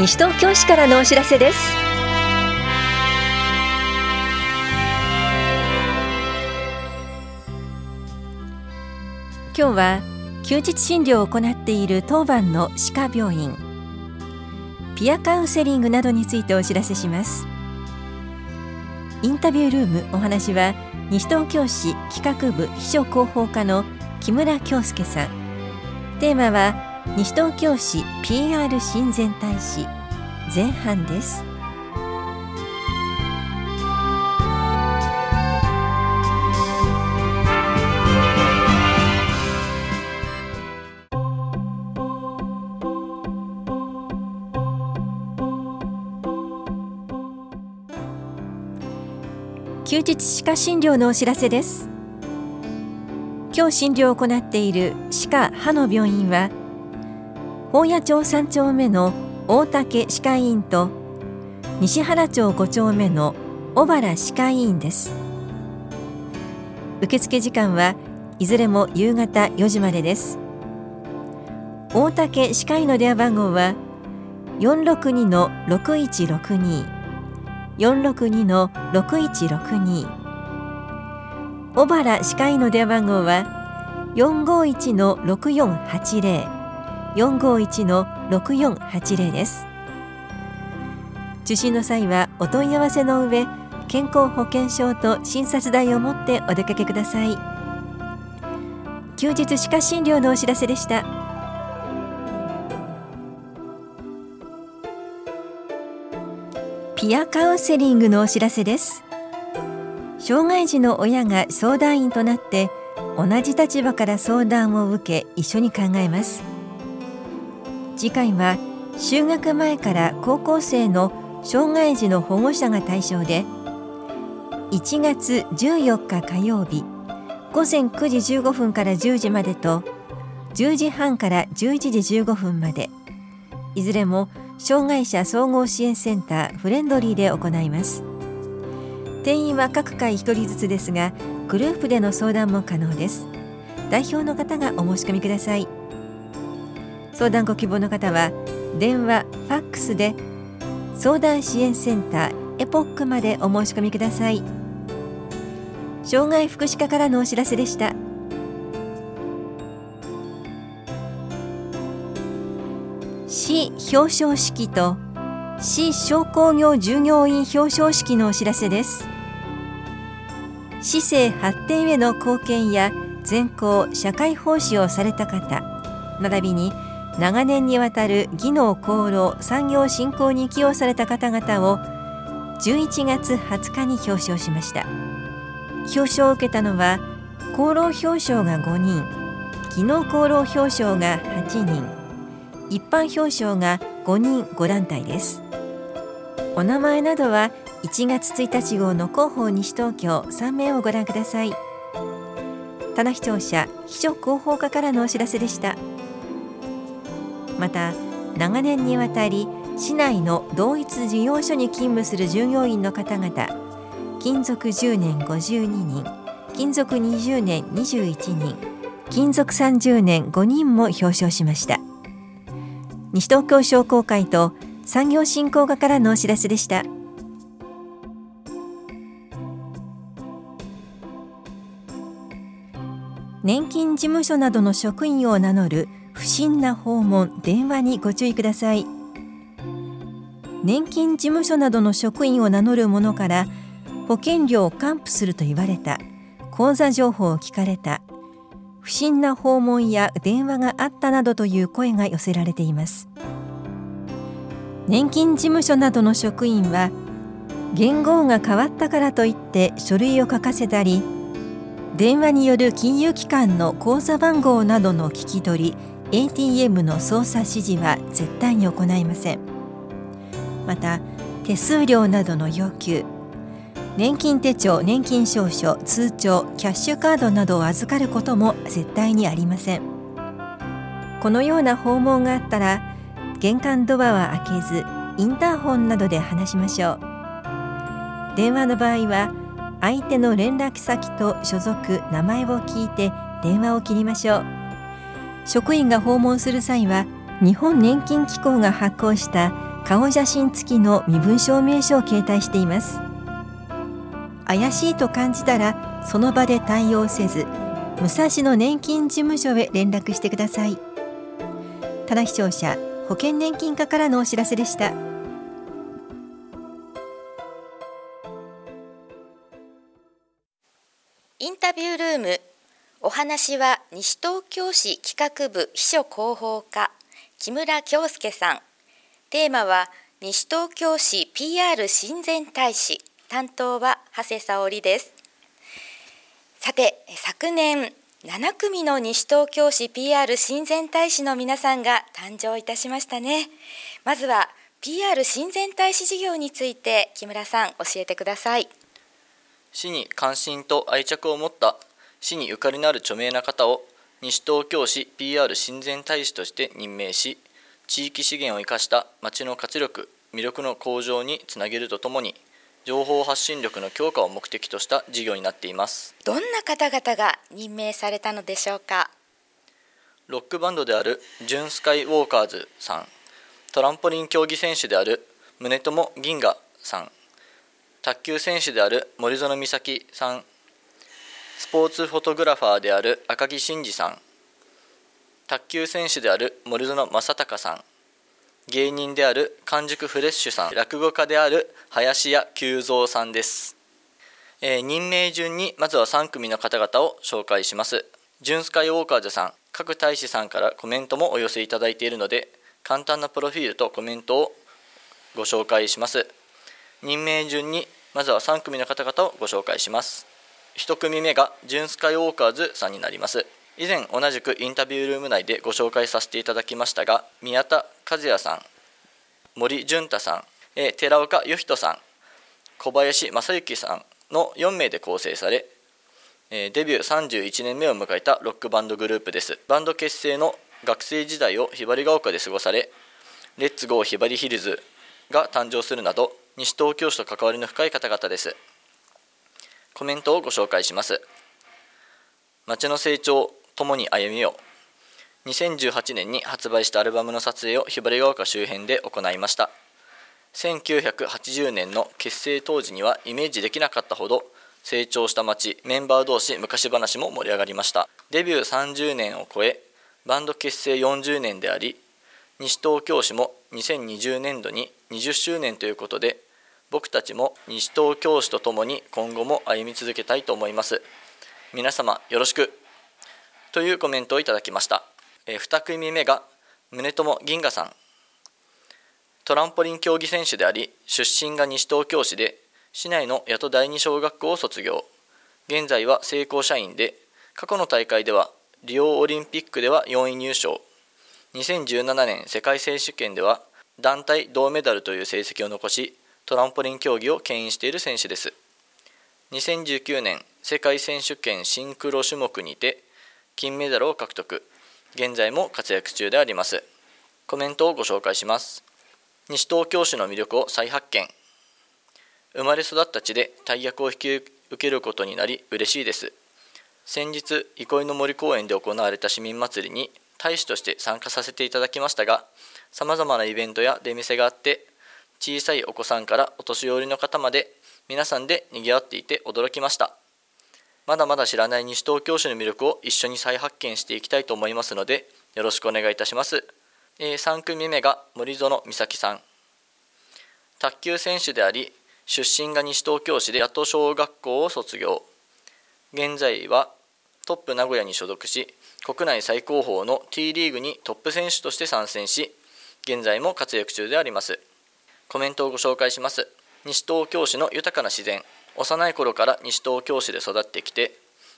西東京市からのお知らせです。今日は休日診療を行っている当番の歯科病院。ピアカウンセリングなどについてお知らせします。インタビュールームお話は西東京市企画部秘書広報課の木村京介さん。テーマは西東京市 PR 親善大使。前半です。休日歯科診療のお知らせです。今日診療を行っている歯科歯の病院は宝谷町3丁目の大竹歯科医院と西原町5丁目の小原歯科医院です。受付時間はいずれも夕方4時までです。大竹歯科医の電話番号は462の6162 462の6162小原歯科医の電話番号は451の6480 451の6480です。受診の際はお問い合わせの上健康保険証と診察代を持ってお出かけください。休日歯科診療のお知らせでした。ピアカウンセリングのお知らせです。障害児の親が相談員となって同じ立場から相談を受け一緒に考えます。次回は就学前から高校生の障害児の保護者が対象で1月14日火曜日午前9時15分から10時までと10時半から11時15分までいずれも障害者総合支援センターフレンドリーで行います。定員は各回1人ずつですがグループでの相談も可能です。代表の方がお申し込みください。相談ご希望の方は電話、ファックスで相談支援センターエポックまでお申し込みください障害福祉課からのお知らせでした。市表彰式と市商工業従業員表彰式のお知らせです市政発展への貢献や全校社会奉仕をされた方並びに長年にわたる技能功労産業振興に寄与された方々を11月20日に表彰しました。表彰を受けたのは功労表彰が5人技能功労表彰が8人一般表彰が5人5団体です。お名前などは1月1日号の広報西東京3名をご覧ください。棚視聴者秘書広報課からのお知らせでした。また長年にわたり市内の同一事業所に勤務する従業員の方々勤続10年52人勤続20年21人勤続30年5人も表彰しました。西東京商工会と産業振興課からのお知らせでした。年金事務所などの職員を名乗る審な訪問電話にご注意ください。年金事務所などの職員を名乗る者から保険料を還付すると言われた。口座情報を聞かれた。不審な訪問や電話があったなどという声が寄せられています。年金事務所などの職員は元号が変わったからといって書類を書かせたり電話による金融機関の口座番号などの聞き取り ATM の操作指示は絶対に行いません。また手数料などの要求年金手帳年金証書通帳キャッシュカードなどを預かることも絶対にありません。このような訪問があったら玄関ドアは開けずインターホンなどで話しましょう。電話の場合は相手の連絡先と所属名前を聞いて電話を切りましょう。職員が訪問する際は日本年金機構が発行した顔写真付きの身分証明書を携帯しています。怪しいと感じたらその場で対応せず武蔵野年金事務所へ連絡してください。棚視聴者保険年金課からのお知らせでした。インタビュールーム。お話は西東京市企画部秘書広報課木村京介さん。テーマは西東京市 PR 親善大使。担当は長谷沙織です。さて昨年7組の西東京市 PR 親善大使の皆さんが誕生いたしましたね。まずは PR 親善大使事業について木村さん教えてください。市に関心と愛着を持った市にゆかりのある著名な方を西東京市 PR 親善大使として任命し地域資源を生かした町の活力魅力の向上につなげるとともに情報発信力の強化を目的とした事業になっています。どんな方々が任命されたのでしょうか？ロックバンドであるジュンスカイウォーカーズさんトランポリン競技選手である宗友銀河さん卓球選手である森園美咲さんスポーツフォトグラファーである赤木真二さん。卓球選手である森園正隆さん。芸人である完熟フレッシュさん。落語家である林家久三さんです、えー、任命順にまずは3組の方々を紹介します。ジュンスカイウォーカーズさん。各大使さんからコメントもお寄せいただいているので簡単なプロフィールとコメントをご紹介します。任命順にまずは3組の方々をご紹介します。1組目がジュンスカイウォーカーズさんになります。以前同じくインタビュールーム内でご紹介させていただきましたが宮田和也さん森潤太さん、え寺岡義人さん小林正幸さんの4名で構成され、えデビュー31年目を迎えたロックバンドグループです。バンド結成の学生時代をひばりが丘で過ごされレッツゴーひばりヒルズが誕生するなど西東京市と関わりの深い方々です。コメントをご紹介します。町の成長ともに歩みよう。2018年に発売したアルバムの撮影をひばりが丘周辺で行いました。1980年の結成当時にはイメージできなかったほど成長した町メンバー同士昔話も盛り上がりました。デビュー30年を超えバンド結成40年であり西東京市も2020年度に20周年ということで僕たちも西東京市とともに今後も歩み続けたいと思います。皆様よろしく。というコメントをいただきました、え2組目が宗友銀河さん。トランポリン競技選手であり出身が西東京市で市内の八戸第二小学校を卒業。現在は成功社員で過去の大会ではリオオリンピックでは4位入賞。2017年世界選手権では団体銅メダルという成績を残しトランポリン競技を牽引している選手です。2019年世界選手権シンクロ種目にて金メダルを獲得。現在も活躍中であります。コメントをご紹介します。西東京市の魅力を再発見。生まれ育った地で大役を引き受けることになり嬉しいです。先日憩いの森公園で行われた市民祭りに大使として参加させていただきましたがさまざまなイベントや出店があって小さいお子さんからお年寄りの方まで皆さんで賑わっていて驚きました。まだまだ知らない西東京市の魅力を一緒に再発見していきたいと思いますのでよろしくお願いいたします、えー、3組目が森園美咲さん。卓球選手であり出身が西東京市で八戸小学校を卒業。現在はトップ名古屋に所属し国内最高峰の T リーグにトップ選手として参戦し現在も活躍中であります。コメントをご紹介します。西東京市の豊かな自然。幼い頃から西東京市で育ってきて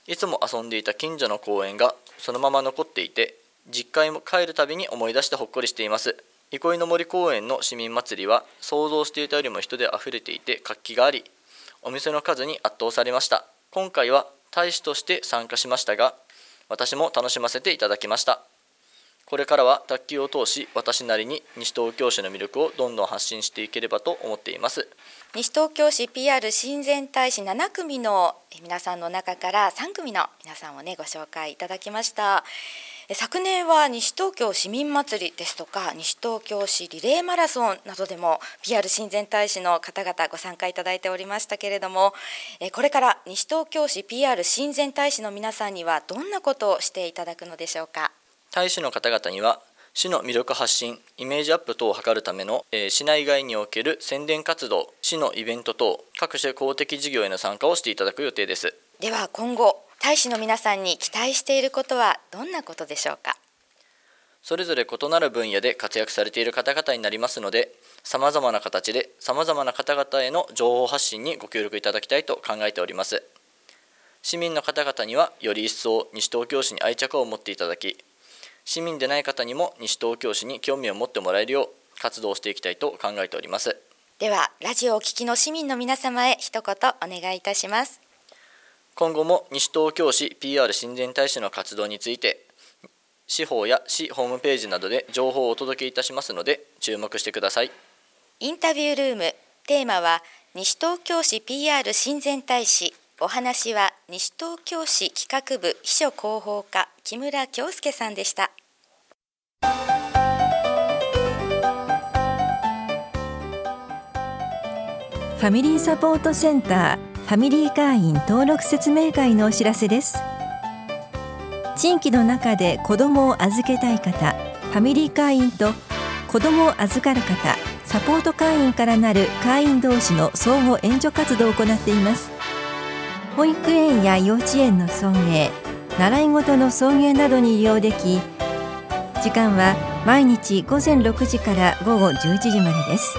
いつも遊んでいた近所の公園がそのまま残っていて実家へ帰るたびに思い出してほっこりしています。憩いの森公園の市民祭りは想像していたよりも人であふれていて活気がありお店の数に圧倒されました。今回は大使として参加しましたが私も楽しませていただきました。これからは卓球を通し私なりに西東京市の魅力をどんどん発信していければと思っています。西東京市 PR 親善大使7組の皆さんの中から3組の皆さんをねご紹介いただきました。昨年は西東京市民祭りですとか西東京市リレーマラソンなどでも PR 親善大使の方々ご参加いただいておりましたけれどもこれから西東京市 PR 親善大使の皆さんにはどんなことをしていただくのでしょうか？大使の方々には市の魅力発信イメージアップ等を図るための、えー、市内外における宣伝活動市のイベント等各種公的事業への参加をしていただく予定です。では今後大使の皆さんに期待していることはどんなことでしょうか？それぞれ異なる分野で活躍されている方々になりますのでさまざまな形でさまざまな方々への情報発信にご協力いただきたいと考えております。市民の方々にはより一層西東京市に愛着を持っていただき市民でない方にも西東京市に興味を持ってもらえるよう活動していきたいと考えております。ではラジオを聴きの市民の皆様へ一言お願いいたします。今後も西東京市 PR 親善大使の活動について司法や市ホームページなどで情報をお届けいたしますので注目してください。インタビュールームテーマは西東京市 PR 親善大使。お話は西東京市企画部秘書広報課木村京介さんでした。ファミリーサポートセンターファミリー会員登録説明会のお知らせです。地域の中で子どもを預けたい方ファミリー会員と子どもを預かる方サポート会員からなる会員同士の相互援助活動を行っています。保育園や幼稚園の送迎習い事の送迎などに利用でき時間は毎日午前6時から午後11時までです。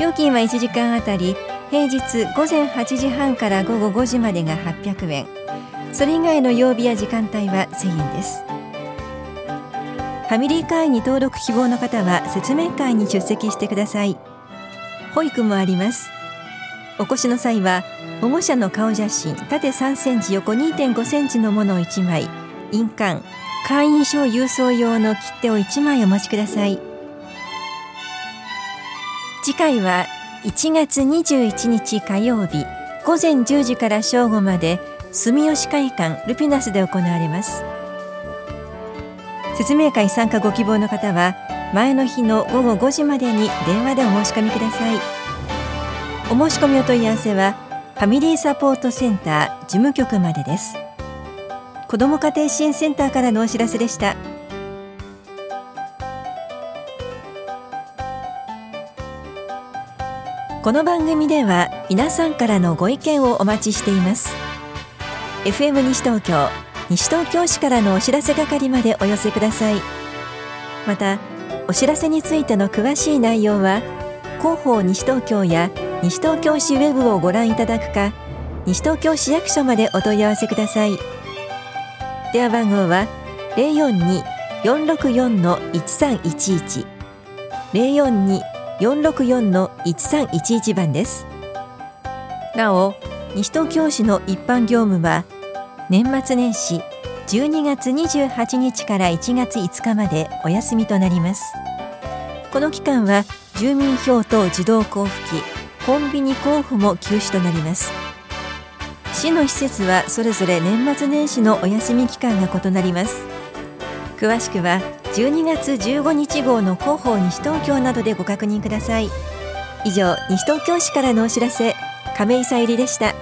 料金は1時間あたり平日午前8時半から午後5時までが800円。それ以外の曜日や時間帯は1000円です。ファミリー会員に登録希望の方は説明会に出席してください。保育もあります。お越しの際は保護者の顔写真縦3センチ横2.5センチのものを1枚。印鑑。会員証郵送用の切手を1枚お持ちください。次回は1月21日火曜日午前10時から正午まで住吉会館ルピナスで行われます。説明会参加ご希望の方は前の日の午後5時までに電話でお申し込みください。お申し込みお問い合わせはファミリーサポートセンター事務局までです。子ども家庭支援センターからのお知らせでした。この番組では皆さんからのご意見をお待ちしています。FM 西東京西東京市からのお知らせ係までお寄せください。またお知らせについての詳しい内容は広報西東京や西東京市ウェブをご覧いただくか西東京市役所までお問い合わせください。電話番号は042-464-1311 042 464-1311番です。なお西東京市の一般業務は年末年始12月28日から1月5日までお休みとなります。この期間は住民票等自動交付機コンビニ交付も休止となります。市の施設はそれぞれ年末年始のお休み期間が異なります。詳しくは12月15日号の広報西東京などでご確認ください。以上西東京市からのお知らせ亀井さゆりでした。